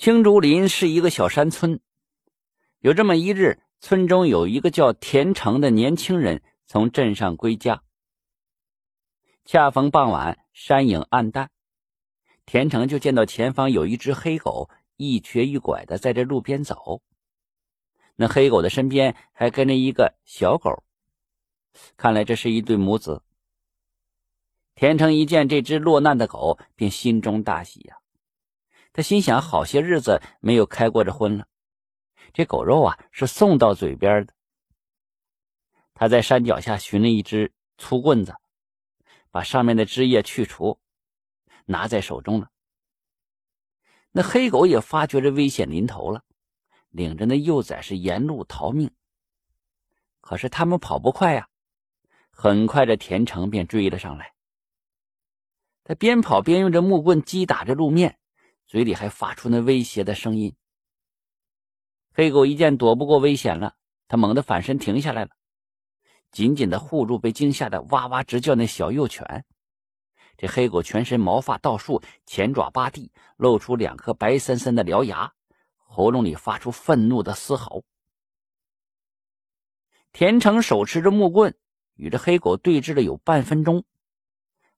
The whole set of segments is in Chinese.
青竹林是一个小山村。有这么一日，村中有一个叫田成的年轻人从镇上归家。恰逢傍晚，山影暗淡，田成就见到前方有一只黑狗一瘸一拐的在这路边走。那黑狗的身边还跟着一个小狗，看来这是一对母子。田成一见这只落难的狗，便心中大喜呀。他心想：好些日子没有开过这荤了，这狗肉啊是送到嘴边的。他在山脚下寻了一只粗棍子，把上面的汁液去除，拿在手中了。那黑狗也发觉这危险临头了，领着那幼崽是沿路逃命。可是他们跑不快呀，很快这田成便追了上来。他边跑边用着木棍击打着路面。嘴里还发出那威胁的声音。黑狗一见躲不过危险了，他猛地反身停下来了，紧紧的护住被惊吓的哇哇直叫那小幼犬。这黑狗全身毛发倒竖，前爪扒地，露出两颗白森森的獠牙，喉咙里发出愤怒的嘶吼。田成手持着木棍，与这黑狗对峙了有半分钟。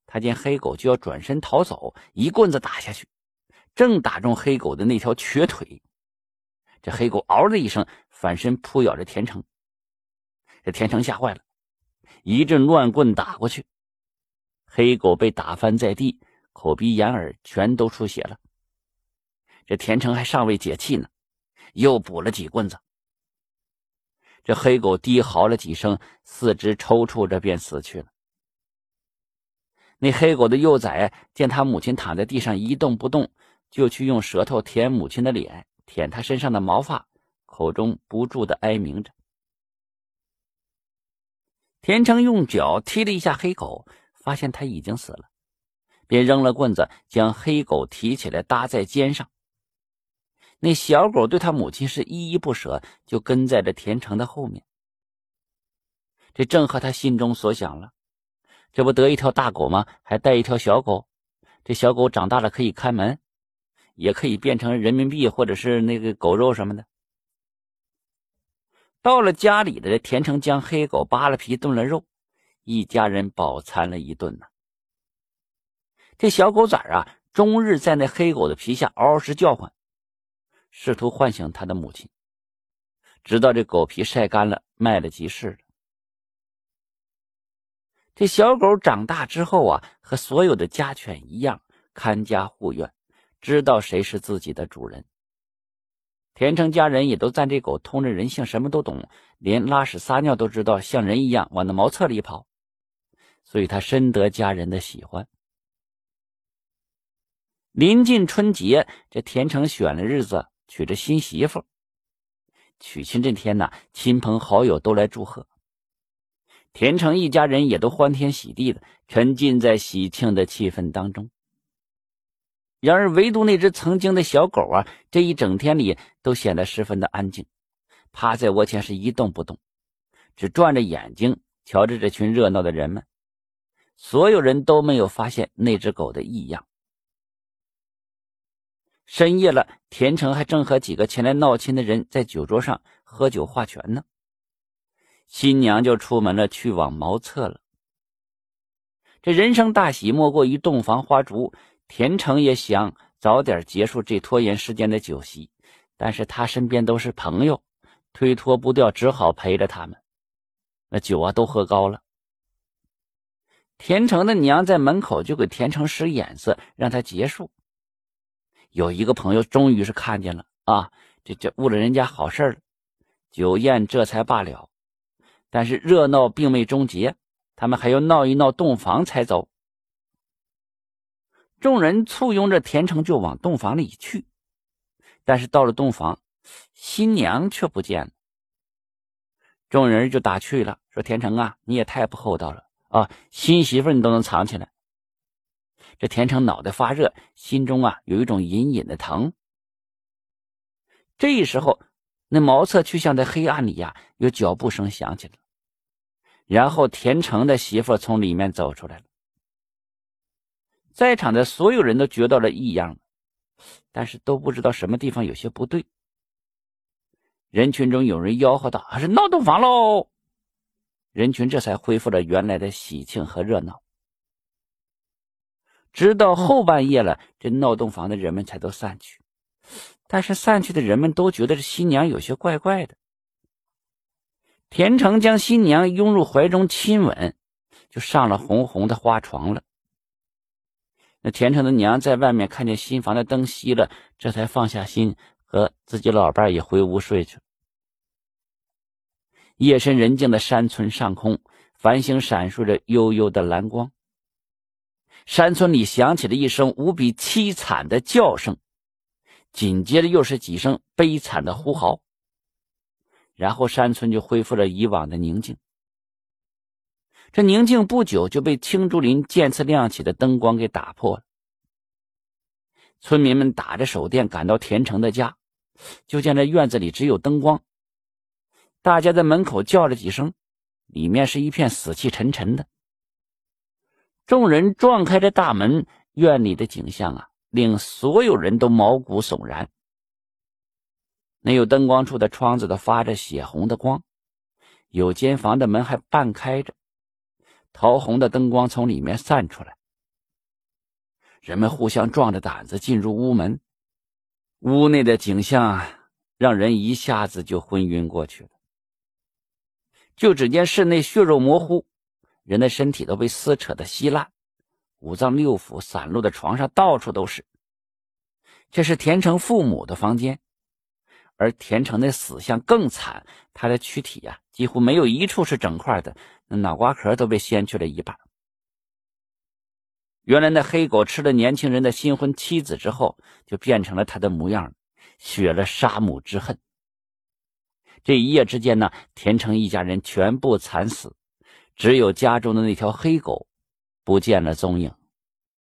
他见黑狗就要转身逃走，一棍子打下去。正打中黑狗的那条瘸腿，这黑狗嗷的一声反身扑咬着田成。这田成吓坏了，一阵乱棍打过去，黑狗被打翻在地，口鼻眼耳全都出血了。这田成还尚未解气呢，又补了几棍子。这黑狗低嚎了几声，四肢抽搐着便死去了。那黑狗的幼崽见他母亲躺在地上一动不动。就去用舌头舔母亲的脸，舔她身上的毛发，口中不住的哀鸣着。田成用脚踢了一下黑狗，发现他已经死了，便扔了棍子，将黑狗提起来搭在肩上。那小狗对他母亲是依依不舍，就跟在这田成的后面。这正合他心中所想了，这不得一条大狗吗？还带一条小狗，这小狗长大了可以看门。也可以变成人民币，或者是那个狗肉什么的。到了家里的田成将黑狗扒了皮炖了肉，一家人饱餐了一顿呢。这小狗崽啊，终日在那黑狗的皮下嗷嗷直叫唤，试图唤醒他的母亲。直到这狗皮晒干了，卖了即市了。这小狗长大之后啊，和所有的家犬一样，看家护院。知道谁是自己的主人。田成家人也都赞这狗通人人性，什么都懂，连拉屎撒尿都知道，像人一样往那茅厕里跑，所以他深得家人的喜欢。临近春节，这田成选了日子娶着新媳妇。娶亲这天呢，亲朋好友都来祝贺，田成一家人也都欢天喜地的，沉浸在喜庆的气氛当中。然而，唯独那只曾经的小狗啊，这一整天里都显得十分的安静，趴在窝前是一动不动，只转着眼睛瞧着这群热闹的人们。所有人都没有发现那只狗的异样。深夜了，田成还正和几个前来闹亲的人在酒桌上喝酒划拳呢，新娘就出门了，去往茅厕了。这人生大喜，莫过于洞房花烛。田成也想早点结束这拖延时间的酒席，但是他身边都是朋友，推脱不掉，只好陪着他们。那酒啊都喝高了。田成的娘在门口就给田成使眼色，让他结束。有一个朋友终于是看见了啊，这这误了人家好事了，酒宴这才罢了。但是热闹并未终结，他们还要闹一闹洞房才走。众人簇拥着田成就往洞房里去，但是到了洞房，新娘却不见了。众人就打趣了，说：“田成啊，你也太不厚道了啊！新媳妇你都能藏起来。”这田成脑袋发热，心中啊有一种隐隐的疼。这时候，那茅厕去向的黑暗里呀，有脚步声响起了，然后田成的媳妇从里面走出来了。在场的所有人都觉到了异样，但是都不知道什么地方有些不对。人群中有人吆喝道：“是闹洞房喽！”人群这才恢复了原来的喜庆和热闹。直到后半夜了，这闹洞房的人们才都散去。但是散去的人们都觉得这新娘有些怪怪的。田成将新娘拥入怀中亲吻，就上了红红的花床了。那田成的娘在外面看见新房的灯熄了，这才放下心，和自己老伴也回屋睡去。夜深人静的山村上空，繁星闪烁着幽幽的蓝光。山村里响起了一声无比凄惨的叫声，紧接着又是几声悲惨的呼嚎。然后山村就恢复了以往的宁静。这宁静不久就被青竹林渐次亮起的灯光给打破了。村民们打着手电赶到田成的家，就见这院子里只有灯光。大家在门口叫了几声，里面是一片死气沉沉的。众人撞开这大门，院里的景象啊，令所有人都毛骨悚然。那有灯光处的窗子都发着血红的光，有间房的门还半开着，桃红的灯光从里面散出来。人们互相壮着胆子进入屋门，屋内的景象让人一下子就昏晕过去了。就只见室内血肉模糊，人的身体都被撕扯的稀烂，五脏六腑散落的床上到处都是。这是田成父母的房间。而田成的死相更惨，他的躯体呀几乎没有一处是整块的，那脑瓜壳都被掀去了一半。原来那黑狗吃了年轻人的新婚妻子之后，就变成了他的模样，雪了杀母之恨。这一夜之间呢，田成一家人全部惨死，只有家中的那条黑狗不见了踪影。